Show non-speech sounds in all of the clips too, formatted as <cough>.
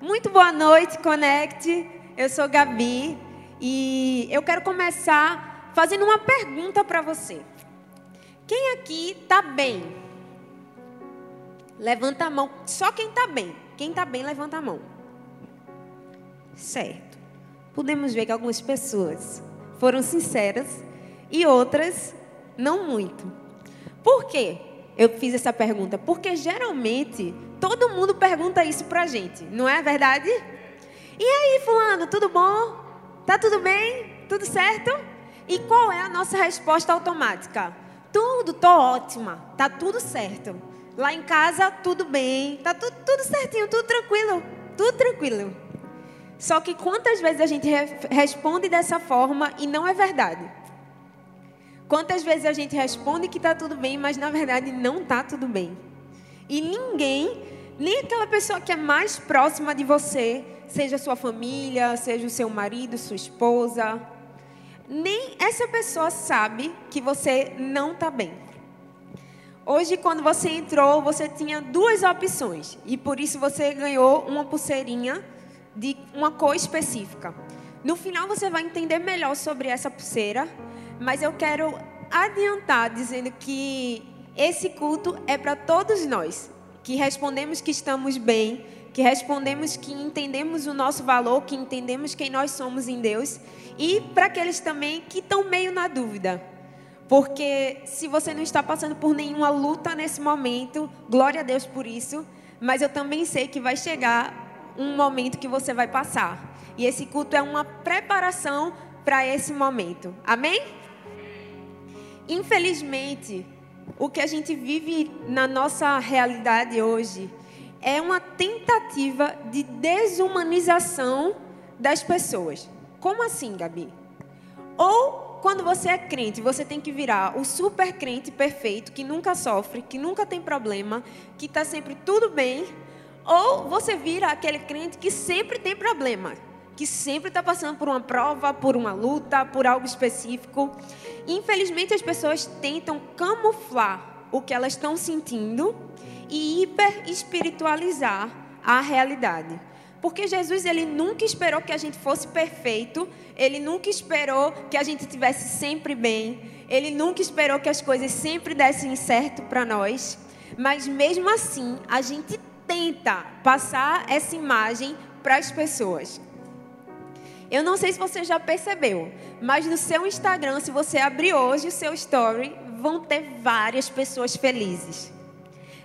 Muito boa noite, Connect. Eu sou Gabi e eu quero começar fazendo uma pergunta para você. Quem aqui está bem? Levanta a mão. Só quem está bem. Quem está bem, levanta a mão. Certo. Podemos ver que algumas pessoas foram sinceras e outras não muito. Por quê? Eu fiz essa pergunta porque geralmente todo mundo pergunta isso pra gente, não é verdade? E aí, fulano, tudo bom? Tá tudo bem? Tudo certo? E qual é a nossa resposta automática? Tudo, tô ótima, tá tudo certo. Lá em casa, tudo bem, tá tudo, tudo certinho, tudo tranquilo, tudo tranquilo. Só que quantas vezes a gente re responde dessa forma e não é verdade? Quantas vezes a gente responde que está tudo bem, mas na verdade não está tudo bem. E ninguém, nem aquela pessoa que é mais próxima de você, seja sua família, seja o seu marido, sua esposa, nem essa pessoa sabe que você não está bem. Hoje, quando você entrou, você tinha duas opções e por isso você ganhou uma pulseirinha de uma cor específica. No final, você vai entender melhor sobre essa pulseira mas eu quero adiantar dizendo que esse culto é para todos nós, que respondemos que estamos bem, que respondemos que entendemos o nosso valor, que entendemos quem nós somos em Deus, e para aqueles também que estão meio na dúvida. Porque se você não está passando por nenhuma luta nesse momento, glória a Deus por isso, mas eu também sei que vai chegar um momento que você vai passar. E esse culto é uma preparação para esse momento. Amém? Infelizmente, o que a gente vive na nossa realidade hoje é uma tentativa de desumanização das pessoas. Como assim, Gabi? Ou quando você é crente, você tem que virar o super crente perfeito, que nunca sofre, que nunca tem problema, que está sempre tudo bem. Ou você vira aquele crente que sempre tem problema, que sempre está passando por uma prova, por uma luta, por algo específico. Infelizmente, as pessoas tentam camuflar o que elas estão sentindo e hiper espiritualizar a realidade. Porque Jesus ele nunca esperou que a gente fosse perfeito, ele nunca esperou que a gente tivesse sempre bem, ele nunca esperou que as coisas sempre dessem certo para nós, mas mesmo assim, a gente tenta passar essa imagem para as pessoas. Eu não sei se você já percebeu, mas no seu Instagram, se você abrir hoje o seu story, vão ter várias pessoas felizes.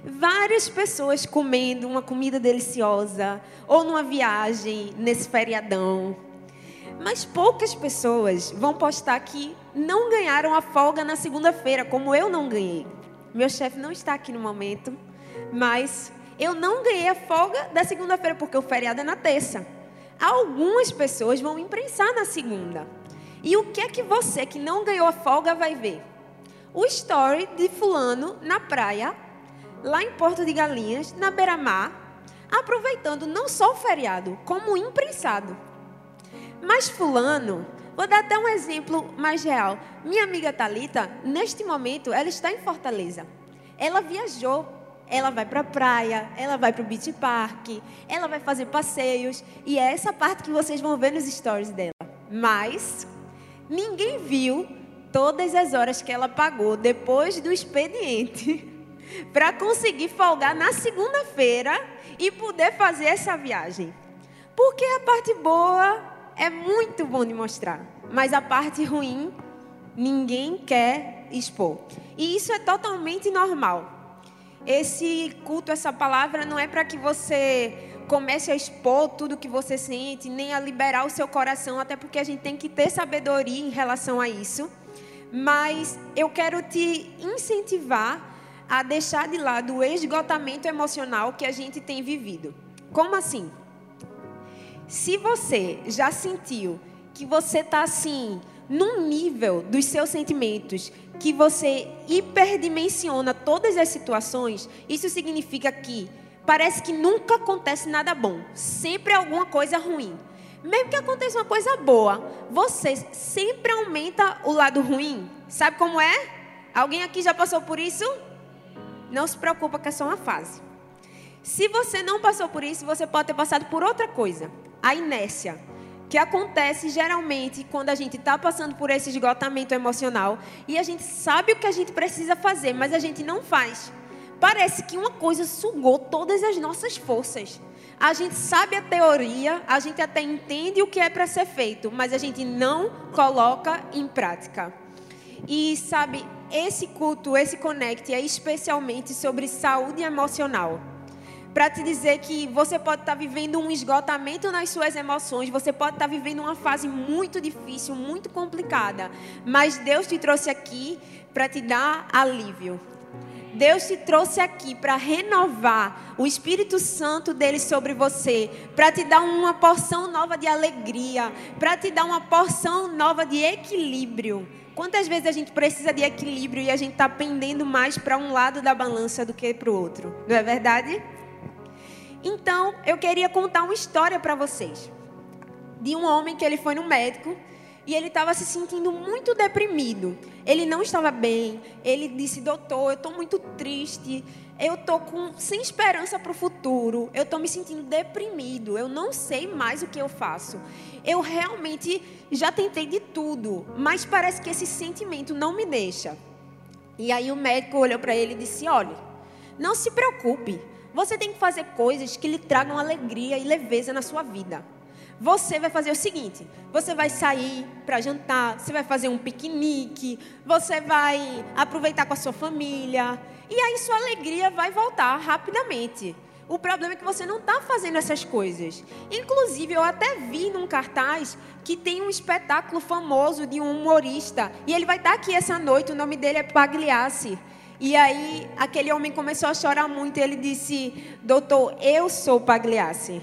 Várias pessoas comendo uma comida deliciosa ou numa viagem nesse feriadão. Mas poucas pessoas vão postar que não ganharam a folga na segunda-feira, como eu não ganhei. Meu chefe não está aqui no momento, mas eu não ganhei a folga da segunda-feira porque o feriado é na terça algumas pessoas vão imprensar na segunda. E o que é que você que não ganhou a folga vai ver? O story de fulano na praia, lá em Porto de Galinhas, na beira-mar, aproveitando não só o feriado, como imprensado. Mas fulano, vou dar até um exemplo mais real. Minha amiga Talita, neste momento, ela está em Fortaleza. Ela viajou ela vai para a praia, ela vai para o beach park, ela vai fazer passeios. E é essa parte que vocês vão ver nos stories dela. Mas ninguém viu todas as horas que ela pagou depois do expediente <laughs> para conseguir folgar na segunda-feira e poder fazer essa viagem. Porque a parte boa é muito bom de mostrar, mas a parte ruim ninguém quer expor. E isso é totalmente normal. Esse culto, essa palavra não é para que você comece a expor tudo que você sente, nem a liberar o seu coração, até porque a gente tem que ter sabedoria em relação a isso. Mas eu quero te incentivar a deixar de lado o esgotamento emocional que a gente tem vivido. Como assim? Se você já sentiu que você está assim, num nível dos seus sentimentos que você hiperdimensiona todas as situações, isso significa que parece que nunca acontece nada bom, sempre alguma coisa ruim. Mesmo que aconteça uma coisa boa, você sempre aumenta o lado ruim. Sabe como é? Alguém aqui já passou por isso? Não se preocupa que é só uma fase. Se você não passou por isso, você pode ter passado por outra coisa, a inércia, que acontece geralmente quando a gente está passando por esse esgotamento emocional e a gente sabe o que a gente precisa fazer, mas a gente não faz. Parece que uma coisa sugou todas as nossas forças. A gente sabe a teoria, a gente até entende o que é para ser feito, mas a gente não coloca em prática. E sabe, esse culto, esse Connect é especialmente sobre saúde emocional para te dizer que você pode estar tá vivendo um esgotamento nas suas emoções, você pode estar tá vivendo uma fase muito difícil, muito complicada, mas Deus te trouxe aqui para te dar alívio. Deus te trouxe aqui para renovar o Espírito Santo dele sobre você, para te dar uma porção nova de alegria, para te dar uma porção nova de equilíbrio. Quantas vezes a gente precisa de equilíbrio e a gente está pendendo mais para um lado da balança do que para o outro? Não é verdade? Então, eu queria contar uma história para vocês. De um homem que ele foi no médico e ele estava se sentindo muito deprimido. Ele não estava bem. Ele disse: "Doutor, eu estou muito triste. Eu estou com sem esperança para o futuro. Eu estou me sentindo deprimido. Eu não sei mais o que eu faço. Eu realmente já tentei de tudo, mas parece que esse sentimento não me deixa." E aí o médico olhou para ele e disse: "Olhe, não se preocupe. Você tem que fazer coisas que lhe tragam alegria e leveza na sua vida. Você vai fazer o seguinte: você vai sair para jantar, você vai fazer um piquenique, você vai aproveitar com a sua família, e aí sua alegria vai voltar rapidamente. O problema é que você não está fazendo essas coisas. Inclusive, eu até vi num cartaz que tem um espetáculo famoso de um humorista. E ele vai estar tá aqui essa noite. O nome dele é Pagliassi. E aí aquele homem começou a chorar muito. Ele disse: Doutor, eu sou Pagliassi.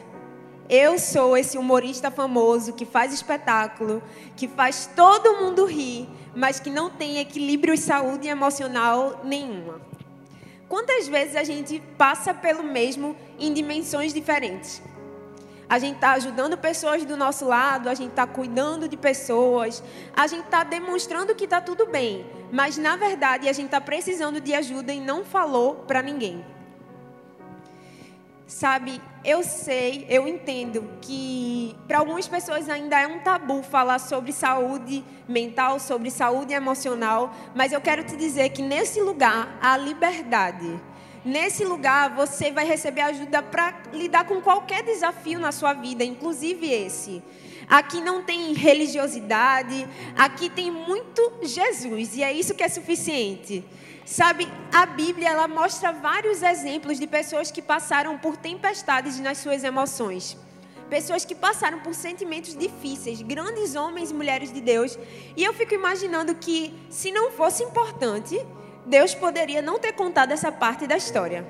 Eu sou esse humorista famoso que faz espetáculo, que faz todo mundo rir, mas que não tem equilíbrio e saúde emocional nenhuma. Quantas vezes a gente passa pelo mesmo em dimensões diferentes? a gente está ajudando pessoas do nosso lado, a gente está cuidando de pessoas, a gente está demonstrando que está tudo bem, mas na verdade a gente está precisando de ajuda e não falou para ninguém. Sabe, eu sei, eu entendo que para algumas pessoas ainda é um tabu falar sobre saúde mental, sobre saúde emocional, mas eu quero te dizer que nesse lugar há liberdade Nesse lugar você vai receber ajuda para lidar com qualquer desafio na sua vida, inclusive esse. Aqui não tem religiosidade, aqui tem muito Jesus e é isso que é suficiente. Sabe, a Bíblia ela mostra vários exemplos de pessoas que passaram por tempestades nas suas emoções. Pessoas que passaram por sentimentos difíceis, grandes homens e mulheres de Deus. E eu fico imaginando que se não fosse importante, Deus poderia não ter contado essa parte da história.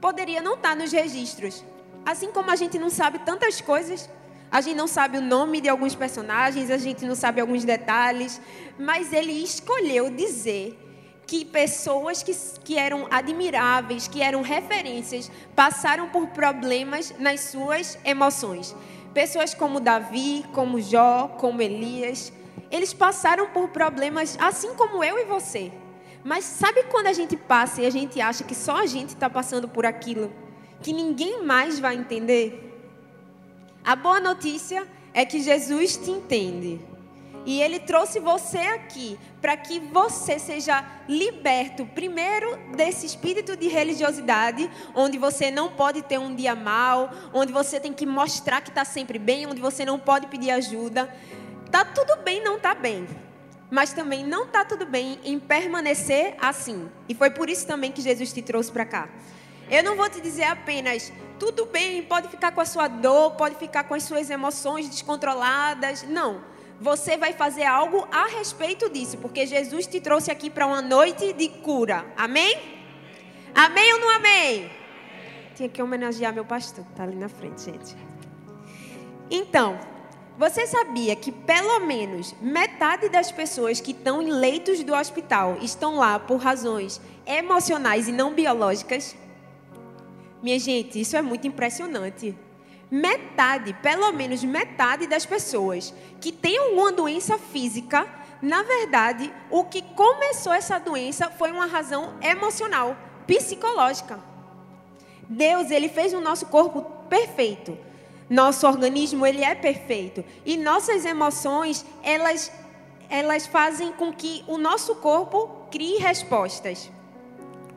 Poderia não estar nos registros. Assim como a gente não sabe tantas coisas, a gente não sabe o nome de alguns personagens, a gente não sabe alguns detalhes, mas ele escolheu dizer que pessoas que, que eram admiráveis, que eram referências, passaram por problemas nas suas emoções. Pessoas como Davi, como Jó, como Elias, eles passaram por problemas assim como eu e você. Mas sabe quando a gente passa e a gente acha que só a gente está passando por aquilo, que ninguém mais vai entender? A boa notícia é que Jesus te entende. E ele trouxe você aqui para que você seja liberto, primeiro, desse espírito de religiosidade, onde você não pode ter um dia mal, onde você tem que mostrar que está sempre bem, onde você não pode pedir ajuda. Tá tudo bem, não tá bem mas também não está tudo bem em permanecer assim. E foi por isso também que Jesus te trouxe para cá. Eu não vou te dizer apenas, tudo bem, pode ficar com a sua dor, pode ficar com as suas emoções descontroladas. Não. Você vai fazer algo a respeito disso, porque Jesus te trouxe aqui para uma noite de cura. Amém? Amém ou não amém? Tinha que homenagear meu pastor, tá ali na frente, gente. Então, você sabia que pelo menos metade das pessoas que estão em leitos do hospital estão lá por razões emocionais e não biológicas? Minha gente, isso é muito impressionante. Metade, pelo menos metade das pessoas que têm alguma doença física, na verdade, o que começou essa doença foi uma razão emocional, psicológica. Deus, ele fez o nosso corpo perfeito. Nosso organismo, ele é perfeito. E nossas emoções, elas elas fazem com que o nosso corpo crie respostas.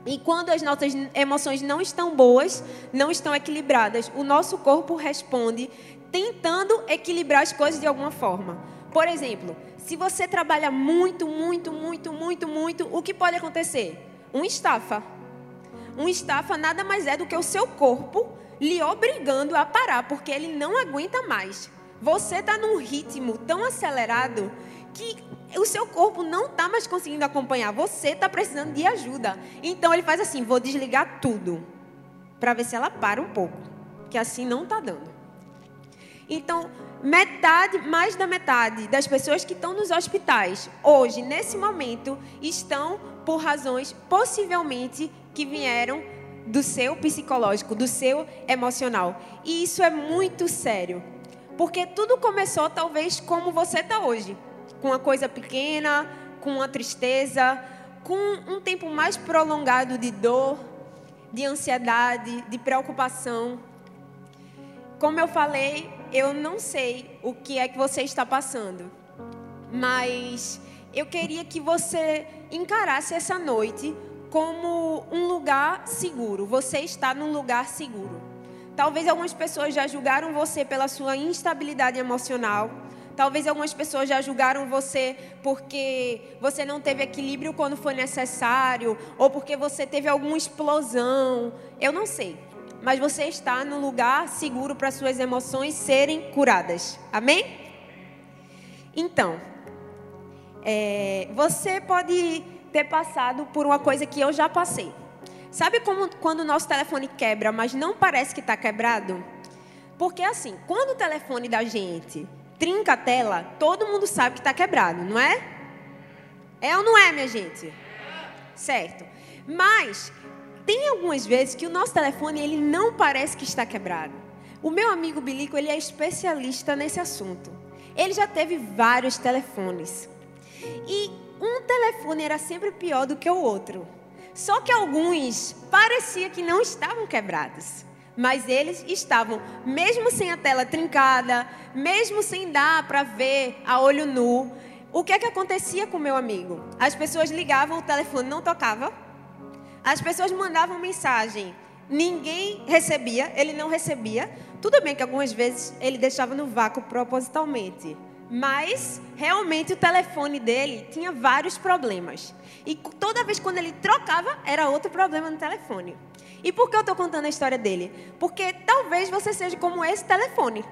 E quando as nossas emoções não estão boas, não estão equilibradas, o nosso corpo responde tentando equilibrar as coisas de alguma forma. Por exemplo, se você trabalha muito, muito, muito, muito, muito, o que pode acontecer? Um estafa. Um estafa nada mais é do que o seu corpo lhe obrigando a parar, porque ele não aguenta mais. Você está num ritmo tão acelerado que o seu corpo não está mais conseguindo acompanhar. Você está precisando de ajuda. Então ele faz assim: vou desligar tudo para ver se ela para um pouco, que assim não está dando. Então metade, mais da metade das pessoas que estão nos hospitais hoje, nesse momento, estão por razões possivelmente que vieram do seu psicológico, do seu emocional. E isso é muito sério. Porque tudo começou talvez como você está hoje, com uma coisa pequena, com uma tristeza, com um tempo mais prolongado de dor, de ansiedade, de preocupação. Como eu falei, eu não sei o que é que você está passando, mas eu queria que você encarasse essa noite como um lugar seguro. Você está num lugar seguro. Talvez algumas pessoas já julgaram você pela sua instabilidade emocional. Talvez algumas pessoas já julgaram você porque você não teve equilíbrio quando foi necessário, ou porque você teve alguma explosão. Eu não sei mas você está no lugar seguro para suas emoções serem curadas. Amém? Então, é, você pode ter passado por uma coisa que eu já passei. Sabe como quando o nosso telefone quebra, mas não parece que está quebrado? Porque assim, quando o telefone da gente trinca a tela, todo mundo sabe que está quebrado, não é? É ou não é, minha gente? Certo. Mas tem algumas vezes que o nosso telefone ele não parece que está quebrado. O meu amigo Bilico, ele é especialista nesse assunto. Ele já teve vários telefones. E um telefone era sempre pior do que o outro. Só que alguns parecia que não estavam quebrados. Mas eles estavam, mesmo sem a tela trincada, mesmo sem dar para ver a olho nu. O que é que acontecia com o meu amigo? As pessoas ligavam, o telefone não tocava as pessoas mandavam mensagem, ninguém recebia, ele não recebia. Tudo bem que algumas vezes ele deixava no vácuo propositalmente, mas realmente o telefone dele tinha vários problemas. E toda vez quando ele trocava, era outro problema no telefone. E por que eu estou contando a história dele? Porque talvez você seja como esse telefone.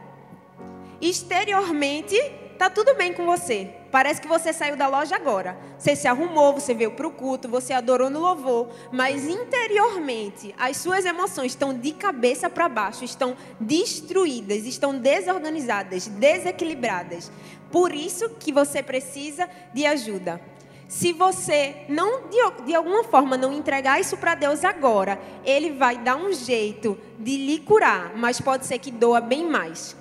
Exteriormente, tá tudo bem com você. Parece que você saiu da loja agora. Você se arrumou, você veio para o culto, você adorou no louvor. Mas interiormente, as suas emoções estão de cabeça para baixo, estão destruídas, estão desorganizadas, desequilibradas. Por isso que você precisa de ajuda. Se você não de, de alguma forma não entregar isso para Deus agora, Ele vai dar um jeito de lhe curar, mas pode ser que doa bem mais.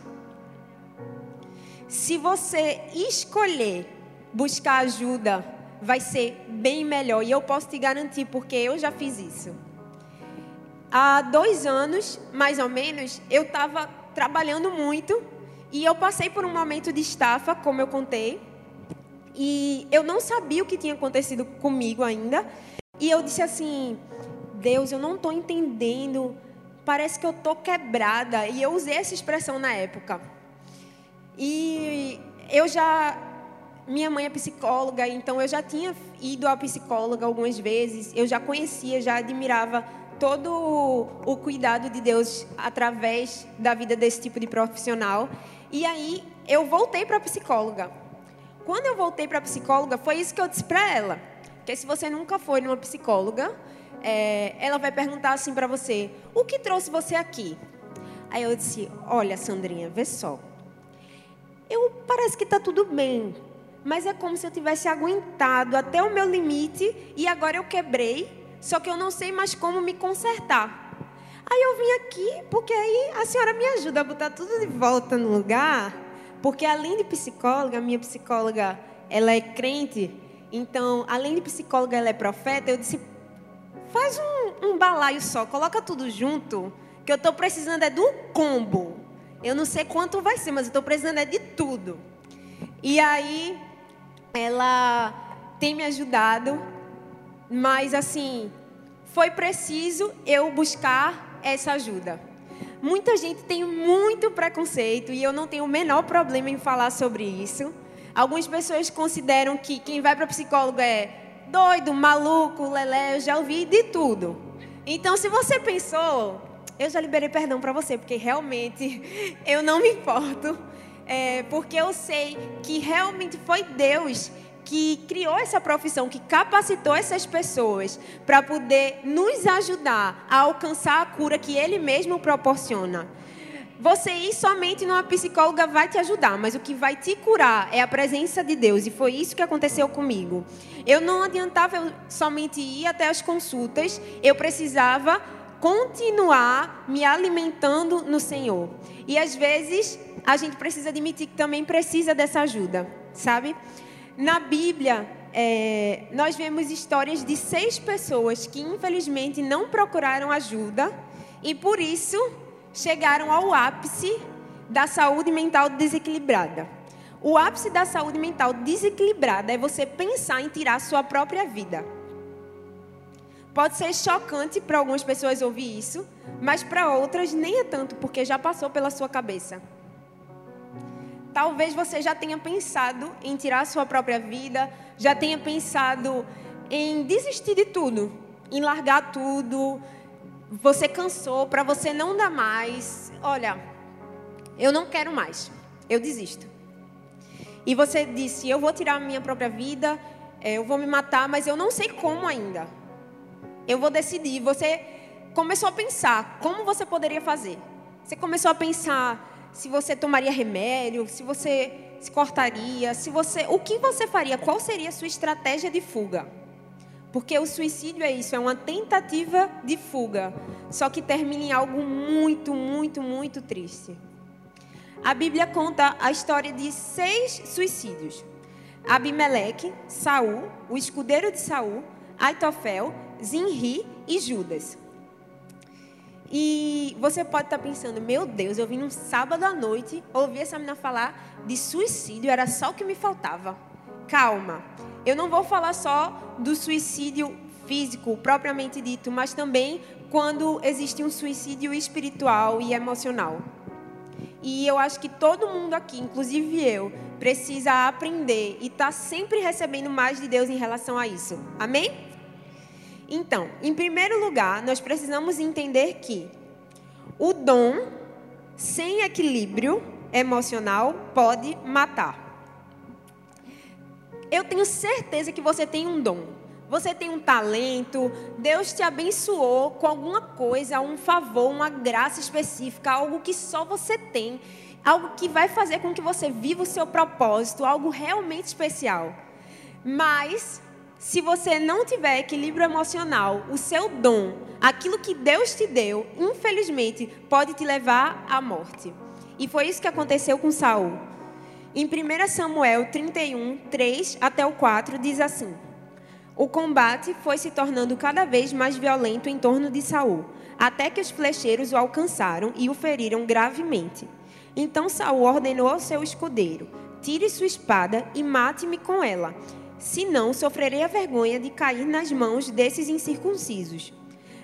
Se você escolher buscar ajuda, vai ser bem melhor. E eu posso te garantir, porque eu já fiz isso. Há dois anos, mais ou menos, eu estava trabalhando muito e eu passei por um momento de estafa, como eu contei. E eu não sabia o que tinha acontecido comigo ainda. E eu disse assim: Deus, eu não estou entendendo. Parece que eu estou quebrada. E eu usei essa expressão na época. E eu já. Minha mãe é psicóloga, então eu já tinha ido à psicóloga algumas vezes, eu já conhecia, já admirava todo o cuidado de Deus através da vida desse tipo de profissional. E aí eu voltei para a psicóloga. Quando eu voltei para a psicóloga, foi isso que eu disse para ela. Que se você nunca foi numa psicóloga, é, ela vai perguntar assim para você: o que trouxe você aqui? Aí eu disse: olha, Sandrinha, vê só eu parece que está tudo bem, mas é como se eu tivesse aguentado até o meu limite e agora eu quebrei, só que eu não sei mais como me consertar. Aí eu vim aqui porque aí a senhora me ajuda a botar tudo de volta no lugar, porque além de psicóloga, minha psicóloga, ela é crente, então além de psicóloga, ela é profeta. Eu disse, faz um, um balaio só, coloca tudo junto, que eu estou precisando é do combo. Eu não sei quanto vai ser, mas eu estou precisando é de tudo. E aí, ela tem me ajudado, mas assim, foi preciso eu buscar essa ajuda. Muita gente tem muito preconceito e eu não tenho o menor problema em falar sobre isso. Algumas pessoas consideram que quem vai para psicólogo é doido, maluco, lelé, eu já ouvi de tudo. Então, se você pensou, eu já liberei perdão para você, porque realmente <laughs> eu não me importo, é, porque eu sei que realmente foi Deus que criou essa profissão, que capacitou essas pessoas para poder nos ajudar a alcançar a cura que Ele mesmo proporciona. Você ir somente numa psicóloga vai te ajudar, mas o que vai te curar é a presença de Deus, e foi isso que aconteceu comigo. Eu não adiantava eu somente ir até as consultas, eu precisava continuar me alimentando no Senhor. E às vezes a gente precisa admitir que também precisa dessa ajuda, sabe? Na Bíblia, é, nós vemos histórias de seis pessoas que infelizmente não procuraram ajuda e por isso chegaram ao ápice da saúde mental desequilibrada. O ápice da saúde mental desequilibrada é você pensar em tirar sua própria vida. Pode ser chocante para algumas pessoas ouvir isso, mas para outras nem é tanto, porque já passou pela sua cabeça. Talvez você já tenha pensado em tirar a sua própria vida, já tenha pensado em desistir de tudo, em largar tudo. Você cansou, para você não dar mais. Olha, eu não quero mais, eu desisto. E você disse: Eu vou tirar a minha própria vida, é, eu vou me matar, mas eu não sei como ainda. Eu vou decidir. Você começou a pensar como você poderia fazer. Você começou a pensar se você tomaria remédio, se você se cortaria, se você, o que você faria? Qual seria a sua estratégia de fuga? Porque o suicídio é isso, é uma tentativa de fuga, só que termina em algo muito, muito, muito triste. A Bíblia conta a história de seis suicídios: Abimeleque, Saul, o escudeiro de Saul, Aitofel, Zinri e Judas. E você pode estar pensando, meu Deus, eu vim num sábado à noite, ouvi essa menina falar de suicídio, era só o que me faltava. Calma, eu não vou falar só do suicídio físico propriamente dito, mas também quando existe um suicídio espiritual e emocional. E eu acho que todo mundo aqui, inclusive eu, precisa aprender e está sempre recebendo mais de Deus em relação a isso. Amém? Então, em primeiro lugar, nós precisamos entender que o dom sem equilíbrio emocional pode matar. Eu tenho certeza que você tem um dom. Você tem um talento, Deus te abençoou com alguma coisa, um favor, uma graça específica, algo que só você tem, algo que vai fazer com que você viva o seu propósito, algo realmente especial. Mas se você não tiver equilíbrio emocional, o seu dom, aquilo que Deus te deu, infelizmente, pode te levar à morte. E foi isso que aconteceu com Saul. Em 1 Samuel 31, 3 até o 4, diz assim: O combate foi se tornando cada vez mais violento em torno de Saul, até que os flecheiros o alcançaram e o feriram gravemente. Então Saul ordenou ao seu escudeiro: Tire sua espada e mate-me com ela senão sofrerei a vergonha de cair nas mãos desses incircuncisos.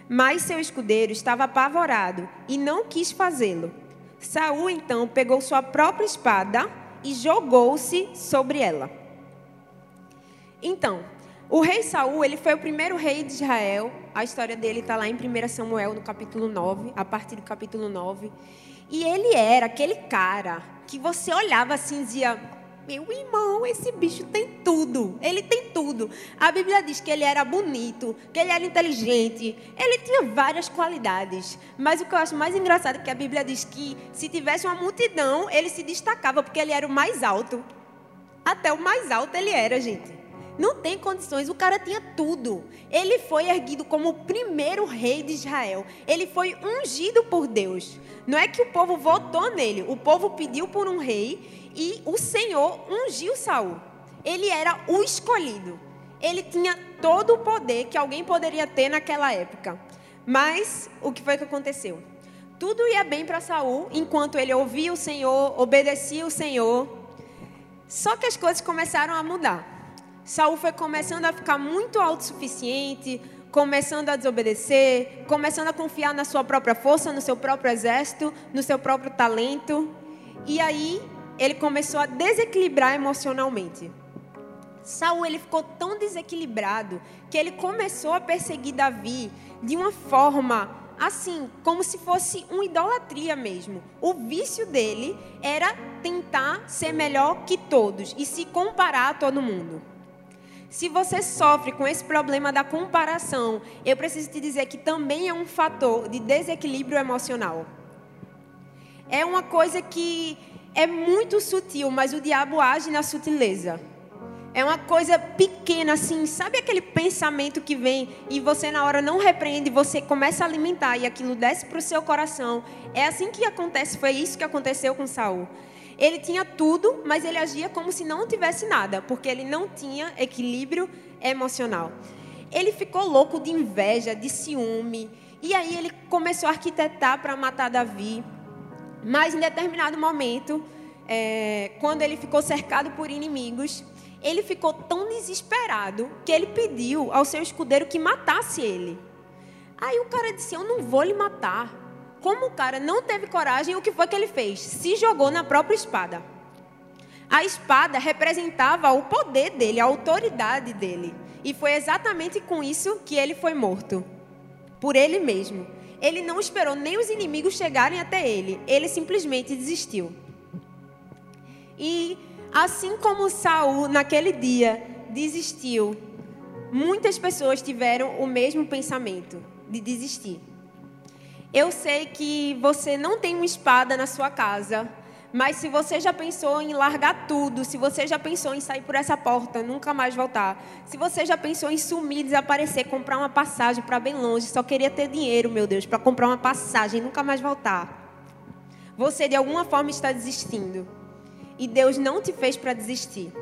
Mas seu escudeiro estava apavorado e não quis fazê-lo. Saul então pegou sua própria espada e jogou-se sobre ela. Então, o rei Saul, ele foi o primeiro rei de Israel. A história dele está lá em 1 Samuel, no capítulo 9, a partir do capítulo 9. E ele era aquele cara que você olhava assim e dizia: meu irmão, esse bicho tem tudo. Ele tem tudo. A Bíblia diz que ele era bonito, que ele era inteligente. Ele tinha várias qualidades. Mas o que eu acho mais engraçado é que a Bíblia diz que se tivesse uma multidão, ele se destacava porque ele era o mais alto. Até o mais alto ele era, gente. Não tem condições, o cara tinha tudo. Ele foi erguido como o primeiro rei de Israel. Ele foi ungido por Deus. Não é que o povo votou nele, o povo pediu por um rei e o Senhor ungiu Saul. Ele era o escolhido. Ele tinha todo o poder que alguém poderia ter naquela época. Mas o que foi que aconteceu? Tudo ia bem para Saul enquanto ele ouvia o Senhor, obedecia o Senhor. Só que as coisas começaram a mudar. Saul foi começando a ficar muito autossuficiente, começando a desobedecer, começando a confiar na sua própria força, no seu próprio exército, no seu próprio talento. E aí ele começou a desequilibrar emocionalmente. Saul ele ficou tão desequilibrado que ele começou a perseguir Davi de uma forma assim, como se fosse uma idolatria mesmo. O vício dele era tentar ser melhor que todos e se comparar a todo mundo. Se você sofre com esse problema da comparação, eu preciso te dizer que também é um fator de desequilíbrio emocional. É uma coisa que é muito sutil, mas o diabo age na sutileza. É uma coisa pequena, assim, sabe aquele pensamento que vem e você na hora não repreende, você começa a alimentar e aquilo desce para o seu coração. É assim que acontece, foi isso que aconteceu com Saul. Ele tinha tudo, mas ele agia como se não tivesse nada, porque ele não tinha equilíbrio emocional. Ele ficou louco de inveja, de ciúme, e aí ele começou a arquitetar para matar Davi. Mas em determinado momento, é, quando ele ficou cercado por inimigos, ele ficou tão desesperado que ele pediu ao seu escudeiro que matasse ele. Aí o cara disse: Eu não vou lhe matar. Como o cara não teve coragem, o que foi que ele fez? Se jogou na própria espada. A espada representava o poder dele, a autoridade dele. E foi exatamente com isso que ele foi morto. Por ele mesmo. Ele não esperou nem os inimigos chegarem até ele. Ele simplesmente desistiu. E Assim como Saul naquele dia desistiu, muitas pessoas tiveram o mesmo pensamento de desistir. Eu sei que você não tem uma espada na sua casa, mas se você já pensou em largar tudo, se você já pensou em sair por essa porta, nunca mais voltar, se você já pensou em sumir, desaparecer, comprar uma passagem para bem longe, só queria ter dinheiro, meu Deus, para comprar uma passagem nunca mais voltar, você de alguma forma está desistindo. E Deus não te fez para desistir.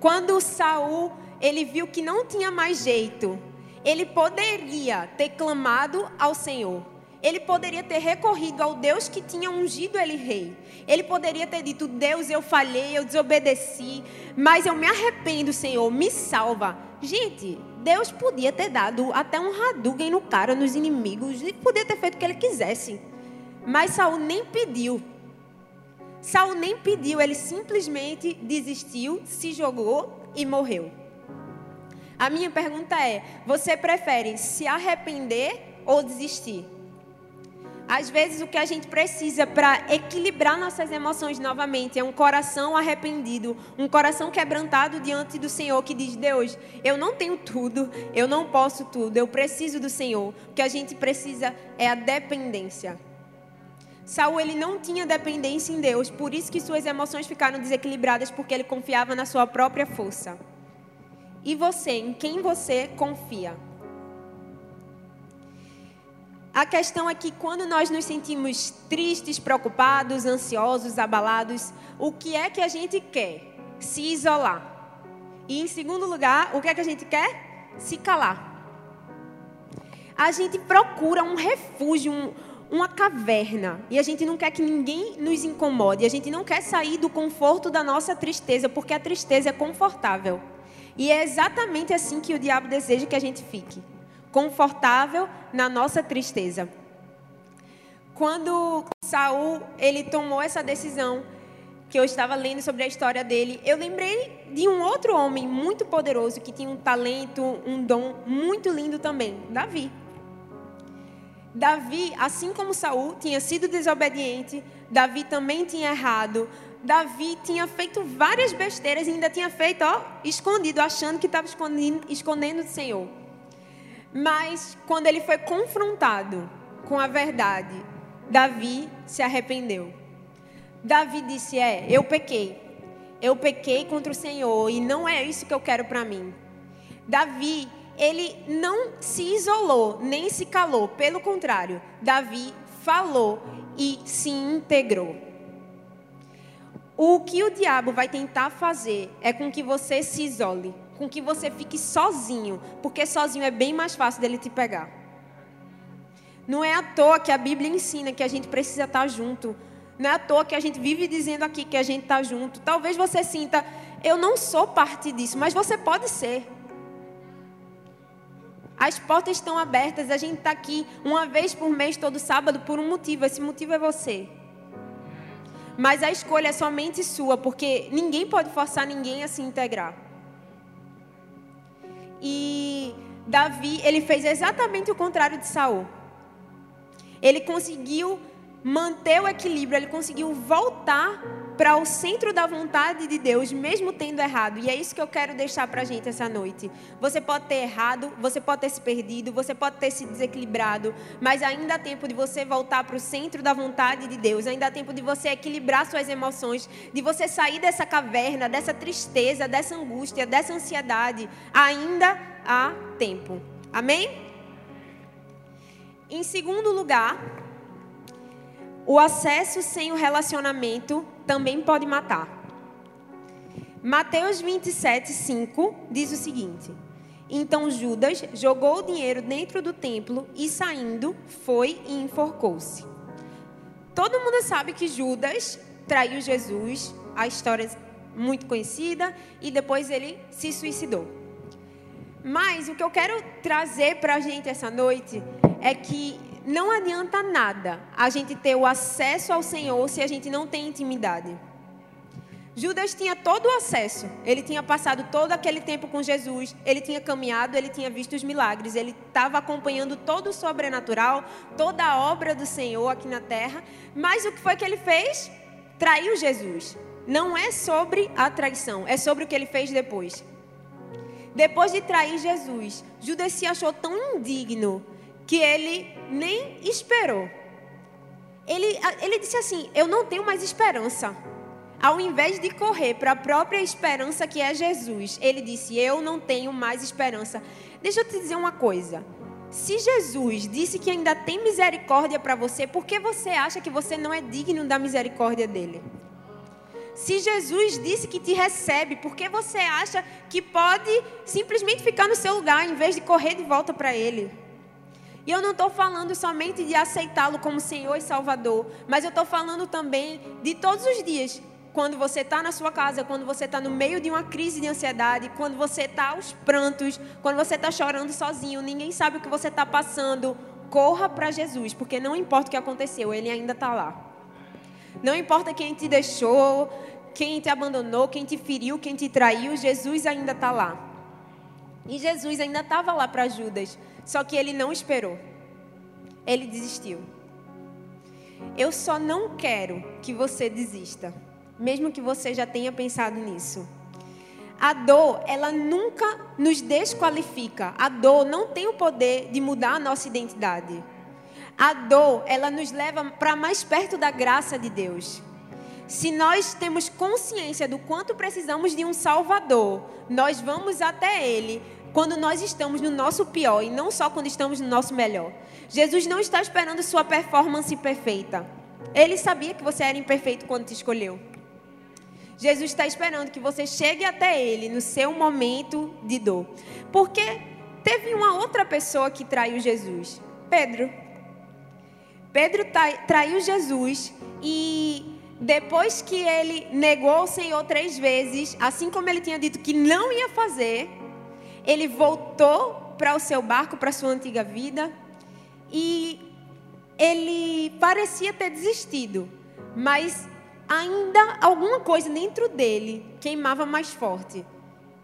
Quando Saul, ele viu que não tinha mais jeito, ele poderia ter clamado ao Senhor. Ele poderia ter recorrido ao Deus que tinha ungido ele rei. Ele poderia ter dito: Deus, eu falhei, eu desobedeci, mas eu me arrependo, Senhor, me salva. Gente, Deus podia ter dado até um Hadouken no cara, nos inimigos, e podia ter feito o que ele quisesse. Mas Saul nem pediu. Saul nem pediu, ele simplesmente desistiu, se jogou e morreu. A minha pergunta é: você prefere se arrepender ou desistir? Às vezes o que a gente precisa para equilibrar nossas emoções novamente é um coração arrependido, um coração quebrantado diante do Senhor que diz: Deus, eu não tenho tudo, eu não posso tudo, eu preciso do Senhor. O que a gente precisa é a dependência. Saul ele não tinha dependência em Deus, por isso que suas emoções ficaram desequilibradas porque ele confiava na sua própria força. E você, em quem você confia? A questão é que quando nós nos sentimos tristes, preocupados, ansiosos, abalados, o que é que a gente quer? Se isolar. E em segundo lugar, o que é que a gente quer? Se calar. A gente procura um refúgio, um, uma caverna e a gente não quer que ninguém nos incomode, a gente não quer sair do conforto da nossa tristeza, porque a tristeza é confortável. E é exatamente assim que o diabo deseja que a gente fique, confortável na nossa tristeza. Quando Saul ele tomou essa decisão, que eu estava lendo sobre a história dele, eu lembrei de um outro homem muito poderoso que tinha um talento, um dom muito lindo também, Davi. Davi, assim como Saul, tinha sido desobediente, Davi também tinha errado. Davi tinha feito várias besteiras e ainda tinha feito, ó, escondido, achando que estava escondendo, escondendo do Senhor. Mas quando ele foi confrontado com a verdade, Davi se arrependeu. Davi disse: É, eu pequei. Eu pequei contra o Senhor e não é isso que eu quero para mim. Davi ele não se isolou, nem se calou. Pelo contrário, Davi falou e se integrou. O que o diabo vai tentar fazer é com que você se isole, com que você fique sozinho, porque sozinho é bem mais fácil dele te pegar. Não é à toa que a Bíblia ensina que a gente precisa estar junto. Não é à toa que a gente vive dizendo aqui que a gente está junto. Talvez você sinta, eu não sou parte disso, mas você pode ser. As portas estão abertas, a gente está aqui uma vez por mês, todo sábado, por um motivo. Esse motivo é você. Mas a escolha é somente sua, porque ninguém pode forçar ninguém a se integrar. E Davi, ele fez exatamente o contrário de Saul. Ele conseguiu manter o equilíbrio, ele conseguiu voltar para o centro da vontade de Deus, mesmo tendo errado. E é isso que eu quero deixar para a gente essa noite. Você pode ter errado, você pode ter se perdido, você pode ter se desequilibrado, mas ainda há tempo de você voltar para o centro da vontade de Deus. Ainda há tempo de você equilibrar suas emoções, de você sair dessa caverna, dessa tristeza, dessa angústia, dessa ansiedade. Ainda há tempo. Amém? Em segundo lugar, o acesso sem o relacionamento também pode matar. Mateus 27, 5 diz o seguinte: Então Judas jogou o dinheiro dentro do templo e, saindo, foi e enforcou-se. Todo mundo sabe que Judas traiu Jesus, a história é muito conhecida, e depois ele se suicidou. Mas o que eu quero trazer para a gente essa noite é que não adianta nada a gente ter o acesso ao Senhor se a gente não tem intimidade. Judas tinha todo o acesso. Ele tinha passado todo aquele tempo com Jesus, ele tinha caminhado, ele tinha visto os milagres, ele estava acompanhando todo o sobrenatural, toda a obra do Senhor aqui na terra. Mas o que foi que ele fez? Traiu Jesus. Não é sobre a traição, é sobre o que ele fez depois. Depois de trair Jesus, Judas se achou tão indigno que ele nem esperou. Ele, ele disse assim: Eu não tenho mais esperança. Ao invés de correr para a própria esperança que é Jesus, ele disse: Eu não tenho mais esperança. Deixa eu te dizer uma coisa. Se Jesus disse que ainda tem misericórdia para você, por que você acha que você não é digno da misericórdia dele? Se Jesus disse que te recebe, por que você acha que pode simplesmente ficar no seu lugar em vez de correr de volta para ele? E eu não estou falando somente de aceitá-lo como Senhor e Salvador, mas eu estou falando também de todos os dias. Quando você está na sua casa, quando você está no meio de uma crise de ansiedade, quando você está aos prantos, quando você está chorando sozinho, ninguém sabe o que você está passando, corra para Jesus, porque não importa o que aconteceu, Ele ainda está lá. Não importa quem te deixou, quem te abandonou, quem te feriu, quem te traiu, Jesus ainda está lá. E Jesus ainda estava lá para Judas. Só que ele não esperou. Ele desistiu. Eu só não quero que você desista, mesmo que você já tenha pensado nisso. A dor, ela nunca nos desqualifica. A dor não tem o poder de mudar a nossa identidade. A dor, ela nos leva para mais perto da graça de Deus. Se nós temos consciência do quanto precisamos de um Salvador, nós vamos até Ele quando nós estamos no nosso pior e não só quando estamos no nosso melhor. Jesus não está esperando sua performance perfeita. Ele sabia que você era imperfeito quando te escolheu. Jesus está esperando que você chegue até Ele no seu momento de dor. Porque teve uma outra pessoa que traiu Jesus: Pedro. Pedro traiu Jesus e depois que ele negou o Senhor três vezes, assim como ele tinha dito que não ia fazer, ele voltou para o seu barco, para a sua antiga vida, e ele parecia ter desistido, mas ainda alguma coisa dentro dele queimava mais forte.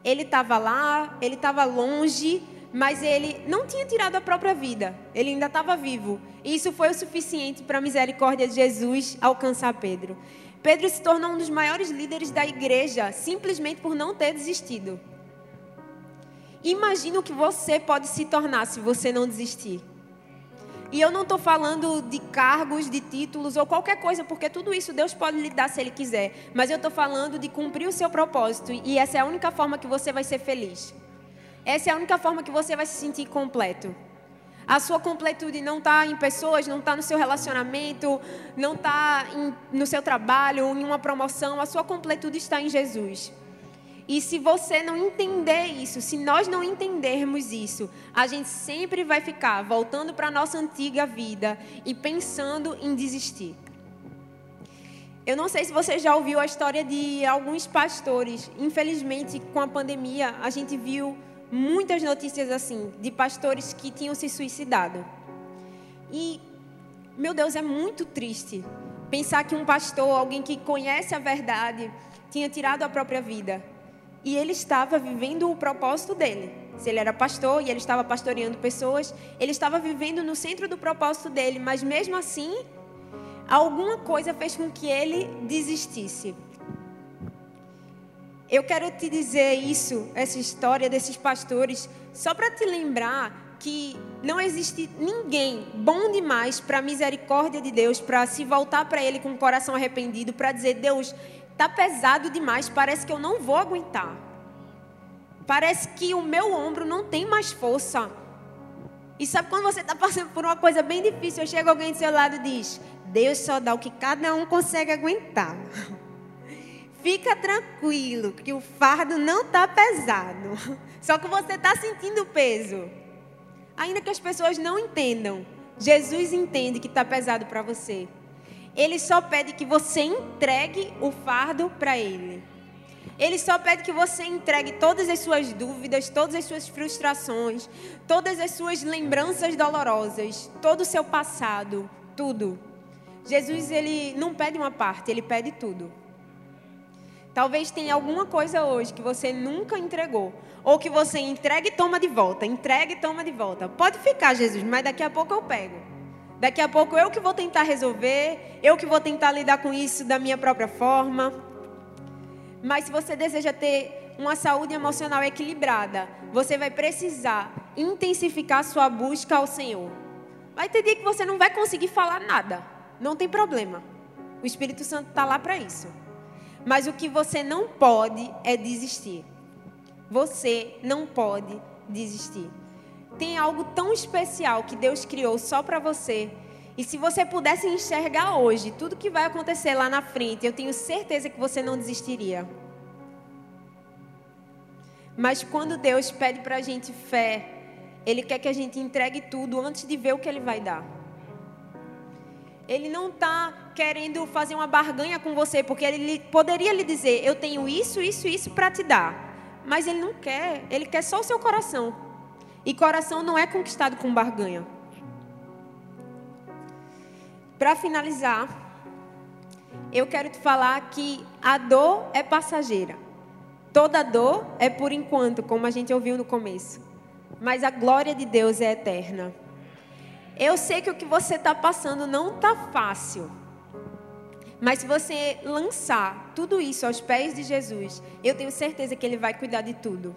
Ele estava lá, ele estava longe, mas ele não tinha tirado a própria vida, ele ainda estava vivo. E isso foi o suficiente para a misericórdia de Jesus alcançar Pedro. Pedro se tornou um dos maiores líderes da igreja, simplesmente por não ter desistido. Imagina o que você pode se tornar se você não desistir. E eu não estou falando de cargos, de títulos ou qualquer coisa, porque tudo isso Deus pode lhe dar se Ele quiser. Mas eu estou falando de cumprir o seu propósito. E essa é a única forma que você vai ser feliz. Essa é a única forma que você vai se sentir completo. A sua completude não está em pessoas, não está no seu relacionamento, não está no seu trabalho, em uma promoção. A sua completude está em Jesus. E se você não entender isso, se nós não entendermos isso, a gente sempre vai ficar voltando para a nossa antiga vida e pensando em desistir. Eu não sei se você já ouviu a história de alguns pastores. Infelizmente, com a pandemia, a gente viu muitas notícias assim, de pastores que tinham se suicidado. E, meu Deus, é muito triste pensar que um pastor, alguém que conhece a verdade, tinha tirado a própria vida. E ele estava vivendo o propósito dele. Se ele era pastor e ele estava pastoreando pessoas, ele estava vivendo no centro do propósito dele, mas mesmo assim, alguma coisa fez com que ele desistisse. Eu quero te dizer isso, essa história desses pastores, só para te lembrar que não existe ninguém bom demais para a misericórdia de Deus, para se voltar para Ele com o coração arrependido, para dizer: Deus, Está pesado demais, parece que eu não vou aguentar. Parece que o meu ombro não tem mais força. E sabe quando você está passando por uma coisa bem difícil, chega alguém do seu lado e diz: Deus só dá o que cada um consegue aguentar. Fica tranquilo, que o fardo não está pesado. <laughs> Só que você está sentindo o peso. Ainda que as pessoas não entendam, Jesus entende que está pesado para você. Ele só pede que você entregue o fardo para Ele. Ele só pede que você entregue todas as suas dúvidas, todas as suas frustrações, todas as suas lembranças dolorosas, todo o seu passado, tudo. Jesus, ele não pede uma parte, ele pede tudo. Talvez tenha alguma coisa hoje que você nunca entregou, ou que você entrega e toma de volta, entrega e toma de volta. Pode ficar, Jesus, mas daqui a pouco eu pego. Daqui a pouco eu que vou tentar resolver, eu que vou tentar lidar com isso da minha própria forma. Mas se você deseja ter uma saúde emocional equilibrada, você vai precisar intensificar sua busca ao Senhor. Vai ter dia que você não vai conseguir falar nada. Não tem problema. O Espírito Santo está lá para isso. Mas o que você não pode é desistir. Você não pode desistir tem algo tão especial que Deus criou só para você. E se você pudesse enxergar hoje tudo que vai acontecer lá na frente, eu tenho certeza que você não desistiria. Mas quando Deus pede para a gente fé, Ele quer que a gente entregue tudo antes de ver o que Ele vai dar. Ele não está querendo fazer uma barganha com você, porque Ele poderia lhe dizer: Eu tenho isso, isso, isso para te dar. Mas Ele não quer, Ele quer só o seu coração. E coração não é conquistado com barganha. Para finalizar, eu quero te falar que a dor é passageira. Toda dor é por enquanto, como a gente ouviu no começo. Mas a glória de Deus é eterna. Eu sei que o que você está passando não está fácil. Mas se você lançar tudo isso aos pés de Jesus, eu tenho certeza que Ele vai cuidar de tudo.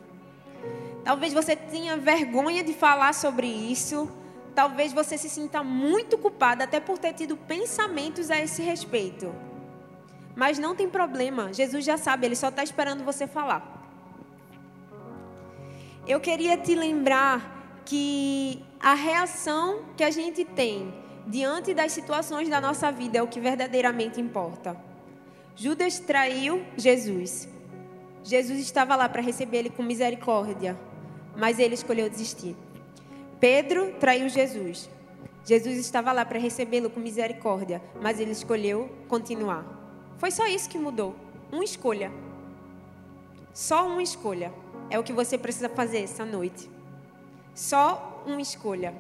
Talvez você tenha vergonha de falar sobre isso. Talvez você se sinta muito culpada até por ter tido pensamentos a esse respeito. Mas não tem problema, Jesus já sabe, ele só está esperando você falar. Eu queria te lembrar que a reação que a gente tem diante das situações da nossa vida é o que verdadeiramente importa. Judas traiu Jesus. Jesus estava lá para receber ele com misericórdia mas ele escolheu desistir. Pedro traiu Jesus. Jesus estava lá para recebê-lo com misericórdia, mas ele escolheu continuar. Foi só isso que mudou. Uma escolha. Só uma escolha. É o que você precisa fazer essa noite. Só uma escolha.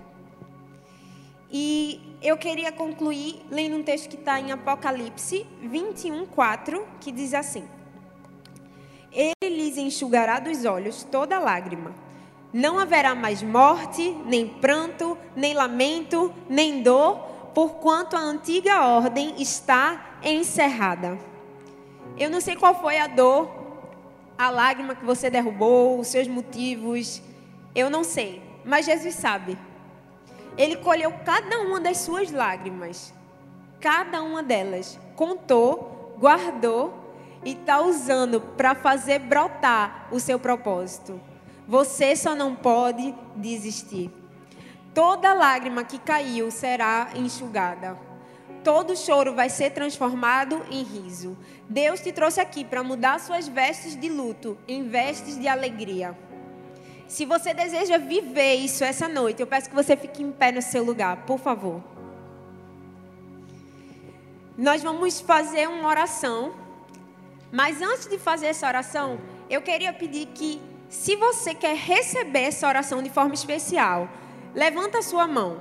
E eu queria concluir lendo um texto que está em Apocalipse 21, 4, que diz assim: Ele lhes enxugará dos olhos toda lágrima não haverá mais morte, nem pranto, nem lamento, nem dor, porquanto a antiga ordem está encerrada. Eu não sei qual foi a dor, a lágrima que você derrubou, os seus motivos, eu não sei, mas Jesus sabe. Ele colheu cada uma das suas lágrimas, cada uma delas, contou, guardou e está usando para fazer brotar o seu propósito. Você só não pode desistir. Toda lágrima que caiu será enxugada. todo choro vai ser transformado em riso. Deus te trouxe aqui para mudar suas vestes de luto em vestes de alegria. Se você deseja viver isso essa noite, eu peço que você fique em pé no seu lugar, por favor. Nós vamos fazer uma oração, mas antes de fazer essa oração, eu queria pedir que, se você quer receber essa oração de forma especial, levanta a sua mão.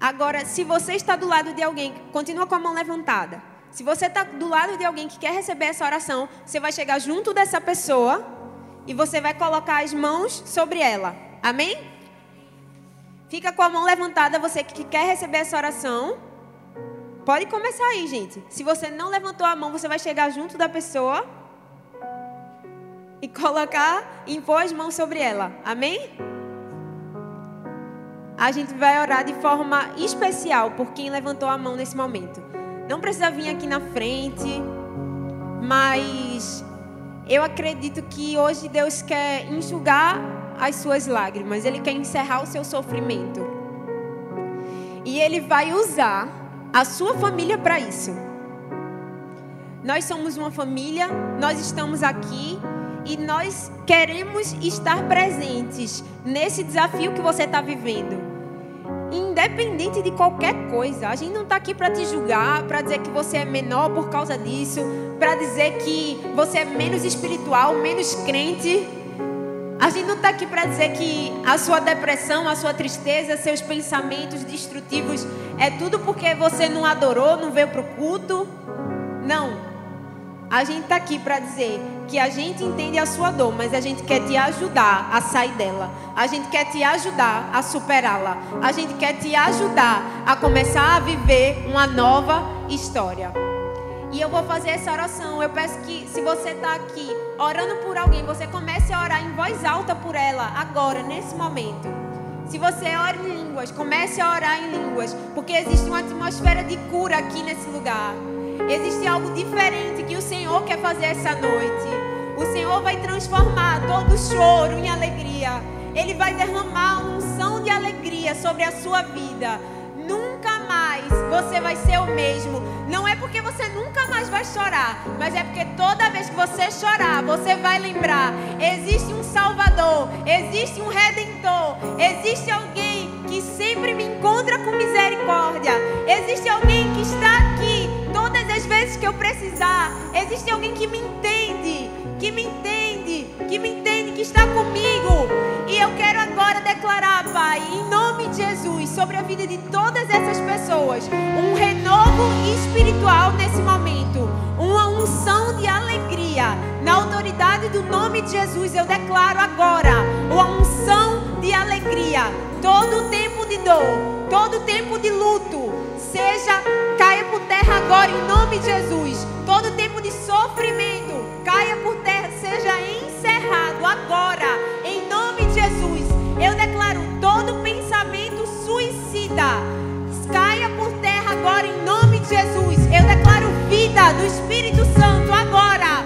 Agora, se você está do lado de alguém, continua com a mão levantada. Se você está do lado de alguém que quer receber essa oração, você vai chegar junto dessa pessoa e você vai colocar as mãos sobre ela. Amém? Fica com a mão levantada, você que quer receber essa oração. Pode começar aí, gente. Se você não levantou a mão, você vai chegar junto da pessoa e colocar, impor as mãos sobre ela. Amém? a gente vai orar de forma especial por quem levantou a mão nesse momento. Não precisa vir aqui na frente, mas eu acredito que hoje Deus quer enxugar as suas lágrimas, Ele quer encerrar o seu sofrimento. E Ele vai usar a sua família para isso. Nós somos uma família, nós estamos aqui e nós queremos estar presentes nesse desafio que você está vivendo independente de qualquer coisa. A gente não está aqui para te julgar, para dizer que você é menor por causa disso, para dizer que você é menos espiritual, menos crente. A gente não está aqui para dizer que a sua depressão, a sua tristeza, seus pensamentos destrutivos é tudo porque você não adorou, não veio para o culto. Não. A gente está aqui para dizer que a gente entende a sua dor, mas a gente quer te ajudar a sair dela. A gente quer te ajudar a superá-la. A gente quer te ajudar a começar a viver uma nova história. E eu vou fazer essa oração. Eu peço que, se você está aqui orando por alguém, você comece a orar em voz alta por ela, agora, nesse momento. Se você ora em línguas, comece a orar em línguas, porque existe uma atmosfera de cura aqui nesse lugar. Existe algo diferente que o Senhor quer fazer essa noite. O Senhor vai transformar todo choro em alegria. Ele vai derramar uma unção de alegria sobre a sua vida. Nunca mais você vai ser o mesmo. Não é porque você nunca mais vai chorar, mas é porque toda vez que você chorar, você vai lembrar: existe um Salvador, existe um Redentor, existe alguém que sempre me encontra com misericórdia, existe alguém que está aqui vezes que eu precisar. Existe alguém que me entende, que me entende, que me entende, que está comigo. E eu quero agora declarar, Pai, em nome de Jesus, sobre a vida de todas essas pessoas, um renovo espiritual nesse momento, uma unção de alegria. Na autoridade do nome de Jesus, eu declaro agora uma unção de alegria. Todo tempo de dor, todo tempo de luto, seja terra agora em nome de Jesus. Todo tempo de sofrimento caia por terra, seja encerrado agora em nome de Jesus. Eu declaro todo pensamento suicida caia por terra agora em nome de Jesus. Eu declaro vida do Espírito Santo agora.